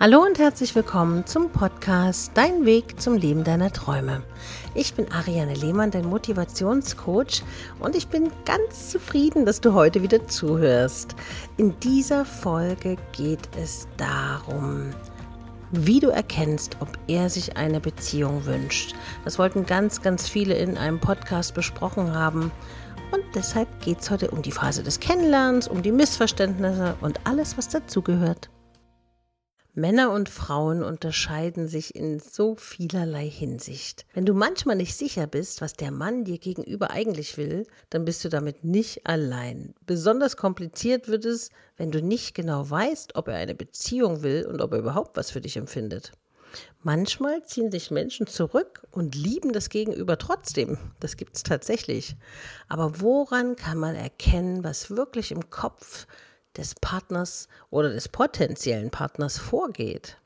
Hallo und herzlich willkommen zum Podcast Dein Weg zum Leben deiner Träume. Ich bin Ariane Lehmann, dein Motivationscoach und ich bin ganz zufrieden, dass du heute wieder zuhörst. In dieser Folge geht es darum, wie du erkennst, ob er sich eine Beziehung wünscht. Das wollten ganz, ganz viele in einem Podcast besprochen haben. Und deshalb geht es heute um die Phase des Kennenlernens, um die Missverständnisse und alles, was dazugehört. Männer und Frauen unterscheiden sich in so vielerlei Hinsicht. Wenn du manchmal nicht sicher bist, was der Mann dir gegenüber eigentlich will, dann bist du damit nicht allein. Besonders kompliziert wird es, wenn du nicht genau weißt, ob er eine Beziehung will und ob er überhaupt was für dich empfindet. Manchmal ziehen sich Menschen zurück und lieben das Gegenüber trotzdem. Das gibt es tatsächlich. Aber woran kann man erkennen, was wirklich im Kopf des Partners oder des potenziellen Partners vorgeht.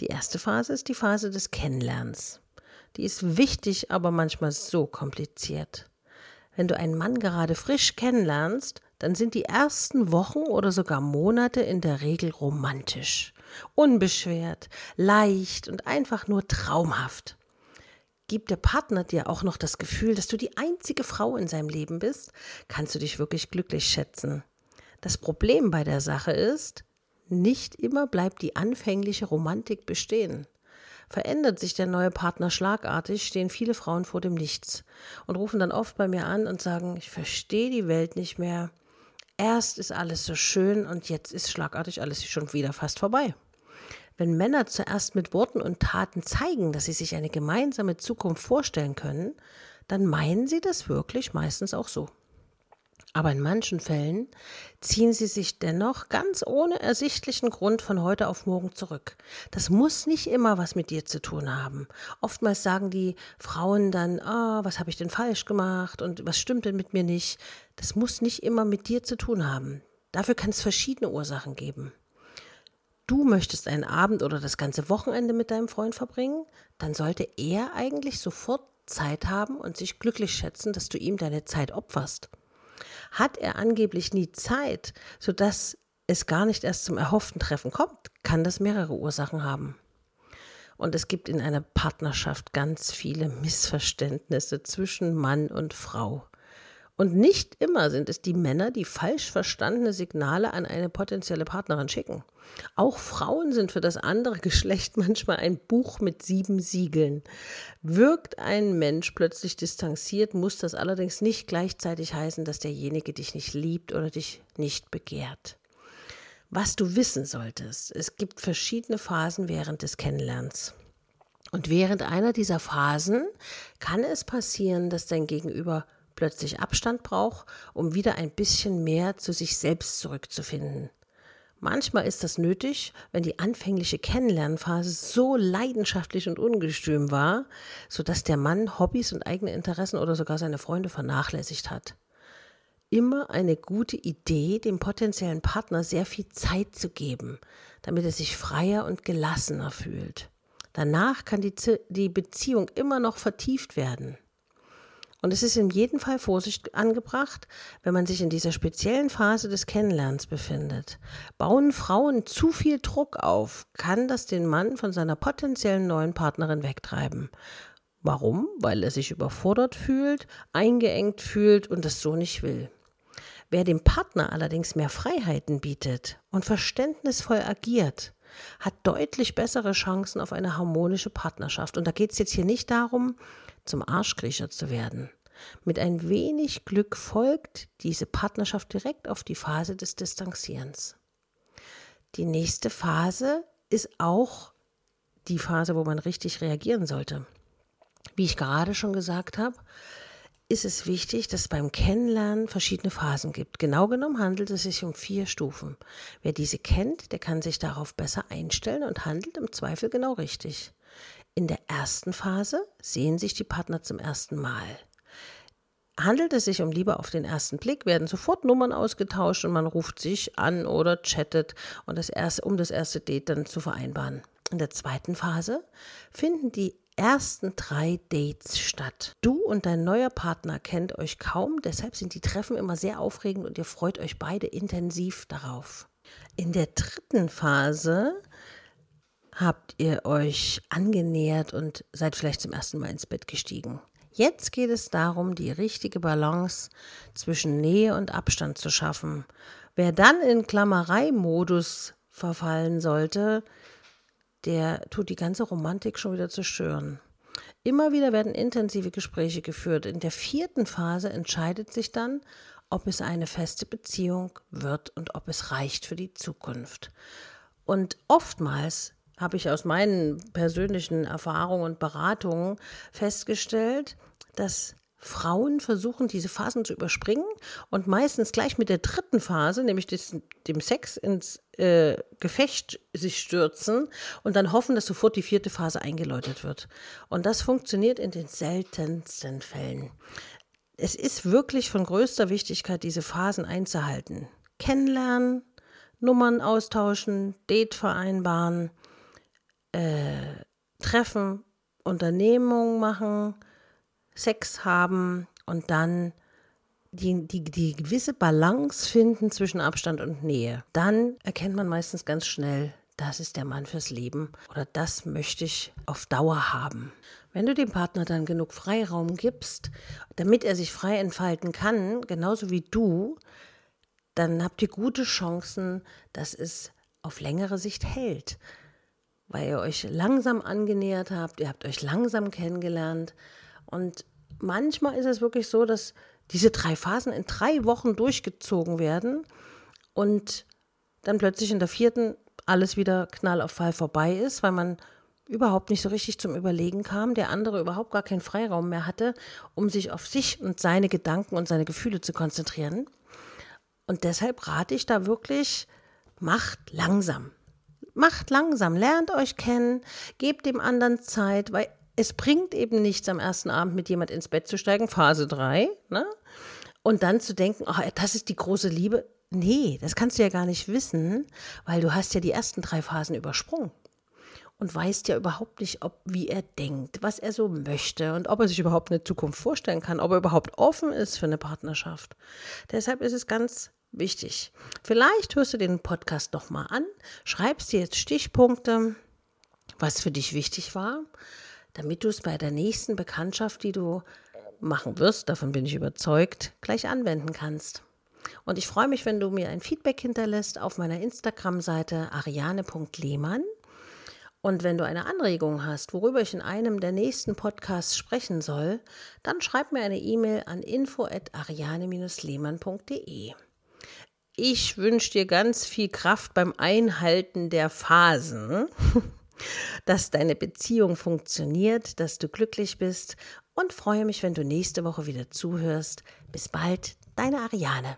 Die erste Phase ist die Phase des Kennenlernens. Die ist wichtig, aber manchmal so kompliziert. Wenn du einen Mann gerade frisch kennenlernst, dann sind die ersten Wochen oder sogar Monate in der Regel romantisch, unbeschwert, leicht und einfach nur traumhaft. Gibt der Partner dir auch noch das Gefühl, dass du die einzige Frau in seinem Leben bist, kannst du dich wirklich glücklich schätzen. Das Problem bei der Sache ist, nicht immer bleibt die anfängliche Romantik bestehen. Verändert sich der neue Partner schlagartig, stehen viele Frauen vor dem Nichts und rufen dann oft bei mir an und sagen, ich verstehe die Welt nicht mehr. Erst ist alles so schön und jetzt ist schlagartig alles schon wieder fast vorbei. Wenn Männer zuerst mit Worten und Taten zeigen, dass sie sich eine gemeinsame Zukunft vorstellen können, dann meinen sie das wirklich meistens auch so. Aber in manchen Fällen ziehen sie sich dennoch ganz ohne ersichtlichen Grund von heute auf morgen zurück. Das muss nicht immer was mit dir zu tun haben. Oftmals sagen die Frauen dann, ah, oh, was habe ich denn falsch gemacht und was stimmt denn mit mir nicht. Das muss nicht immer mit dir zu tun haben. Dafür kann es verschiedene Ursachen geben. Du möchtest einen Abend oder das ganze Wochenende mit deinem Freund verbringen, dann sollte er eigentlich sofort Zeit haben und sich glücklich schätzen, dass du ihm deine Zeit opferst hat er angeblich nie Zeit, sodass es gar nicht erst zum erhofften Treffen kommt, kann das mehrere Ursachen haben. Und es gibt in einer Partnerschaft ganz viele Missverständnisse zwischen Mann und Frau. Und nicht immer sind es die Männer, die falsch verstandene Signale an eine potenzielle Partnerin schicken. Auch Frauen sind für das andere Geschlecht manchmal ein Buch mit sieben Siegeln. Wirkt ein Mensch plötzlich distanziert, muss das allerdings nicht gleichzeitig heißen, dass derjenige dich nicht liebt oder dich nicht begehrt. Was du wissen solltest, es gibt verschiedene Phasen während des Kennenlernens. Und während einer dieser Phasen kann es passieren, dass dein Gegenüber plötzlich Abstand braucht, um wieder ein bisschen mehr zu sich selbst zurückzufinden. Manchmal ist das nötig, wenn die anfängliche Kennenlernphase so leidenschaftlich und ungestüm war, sodass der Mann Hobbys und eigene Interessen oder sogar seine Freunde vernachlässigt hat. Immer eine gute Idee, dem potenziellen Partner sehr viel Zeit zu geben, damit er sich freier und gelassener fühlt. Danach kann die, die Beziehung immer noch vertieft werden. Und es ist in jedem Fall Vorsicht angebracht, wenn man sich in dieser speziellen Phase des Kennenlernens befindet. Bauen Frauen zu viel Druck auf, kann das den Mann von seiner potenziellen neuen Partnerin wegtreiben. Warum? Weil er sich überfordert fühlt, eingeengt fühlt und das so nicht will. Wer dem Partner allerdings mehr Freiheiten bietet und verständnisvoll agiert, hat deutlich bessere Chancen auf eine harmonische Partnerschaft. Und da geht es jetzt hier nicht darum, zum Arschkriecher zu werden. Mit ein wenig Glück folgt diese Partnerschaft direkt auf die Phase des Distanzierens. Die nächste Phase ist auch die Phase, wo man richtig reagieren sollte. Wie ich gerade schon gesagt habe, ist es wichtig, dass es beim Kennenlernen verschiedene Phasen gibt. Genau genommen handelt es sich um vier Stufen. Wer diese kennt, der kann sich darauf besser einstellen und handelt im Zweifel genau richtig. In der ersten Phase sehen sich die Partner zum ersten Mal. Handelt es sich um Liebe auf den ersten Blick, werden sofort Nummern ausgetauscht und man ruft sich an oder chattet, und das erste, um das erste Date dann zu vereinbaren. In der zweiten Phase finden die ersten drei Dates statt. Du und dein neuer Partner kennt euch kaum, deshalb sind die Treffen immer sehr aufregend und ihr freut euch beide intensiv darauf. In der dritten Phase habt ihr euch angenähert und seid vielleicht zum ersten Mal ins Bett gestiegen. Jetzt geht es darum, die richtige Balance zwischen Nähe und Abstand zu schaffen. Wer dann in Klammereimodus verfallen sollte, der tut die ganze Romantik schon wieder zerstören. Immer wieder werden intensive Gespräche geführt. In der vierten Phase entscheidet sich dann, ob es eine feste Beziehung wird und ob es reicht für die Zukunft. Und oftmals habe ich aus meinen persönlichen Erfahrungen und Beratungen festgestellt, dass Frauen versuchen, diese Phasen zu überspringen und meistens gleich mit der dritten Phase, nämlich des, dem Sex ins äh, Gefecht sich stürzen und dann hoffen, dass sofort die vierte Phase eingeläutet wird. Und das funktioniert in den seltensten Fällen. Es ist wirklich von größter Wichtigkeit, diese Phasen einzuhalten. Kennenlernen, Nummern austauschen, Date vereinbaren, äh, treffen, Unternehmungen machen, Sex haben und dann die, die, die gewisse Balance finden zwischen Abstand und Nähe. Dann erkennt man meistens ganz schnell, das ist der Mann fürs Leben oder das möchte ich auf Dauer haben. Wenn du dem Partner dann genug Freiraum gibst, damit er sich frei entfalten kann, genauso wie du, dann habt ihr gute Chancen, dass es auf längere Sicht hält weil ihr euch langsam angenähert habt, ihr habt euch langsam kennengelernt. Und manchmal ist es wirklich so, dass diese drei Phasen in drei Wochen durchgezogen werden und dann plötzlich in der vierten alles wieder knall auf Fall vorbei ist, weil man überhaupt nicht so richtig zum Überlegen kam, der andere überhaupt gar keinen Freiraum mehr hatte, um sich auf sich und seine Gedanken und seine Gefühle zu konzentrieren. Und deshalb rate ich da wirklich, macht langsam. Macht langsam, lernt euch kennen, gebt dem anderen Zeit, weil es bringt eben nichts, am ersten Abend mit jemand ins Bett zu steigen, Phase 3, ne? Und dann zu denken, oh, das ist die große Liebe. Nee, das kannst du ja gar nicht wissen, weil du hast ja die ersten drei Phasen übersprungen und weißt ja überhaupt nicht, ob wie er denkt, was er so möchte und ob er sich überhaupt eine Zukunft vorstellen kann, ob er überhaupt offen ist für eine Partnerschaft. Deshalb ist es ganz wichtig. Vielleicht hörst du den Podcast noch mal an, schreibst dir jetzt Stichpunkte, was für dich wichtig war, damit du es bei der nächsten Bekanntschaft, die du machen wirst, davon bin ich überzeugt, gleich anwenden kannst. Und ich freue mich, wenn du mir ein Feedback hinterlässt auf meiner Instagram-Seite ariane.lehmann. Und wenn du eine Anregung hast, worüber ich in einem der nächsten Podcasts sprechen soll, dann schreib mir eine E-Mail an info@ariane-lehmann.de. Ich wünsche dir ganz viel Kraft beim Einhalten der Phasen, dass deine Beziehung funktioniert, dass du glücklich bist und freue mich, wenn du nächste Woche wieder zuhörst. Bis bald, deine Ariane.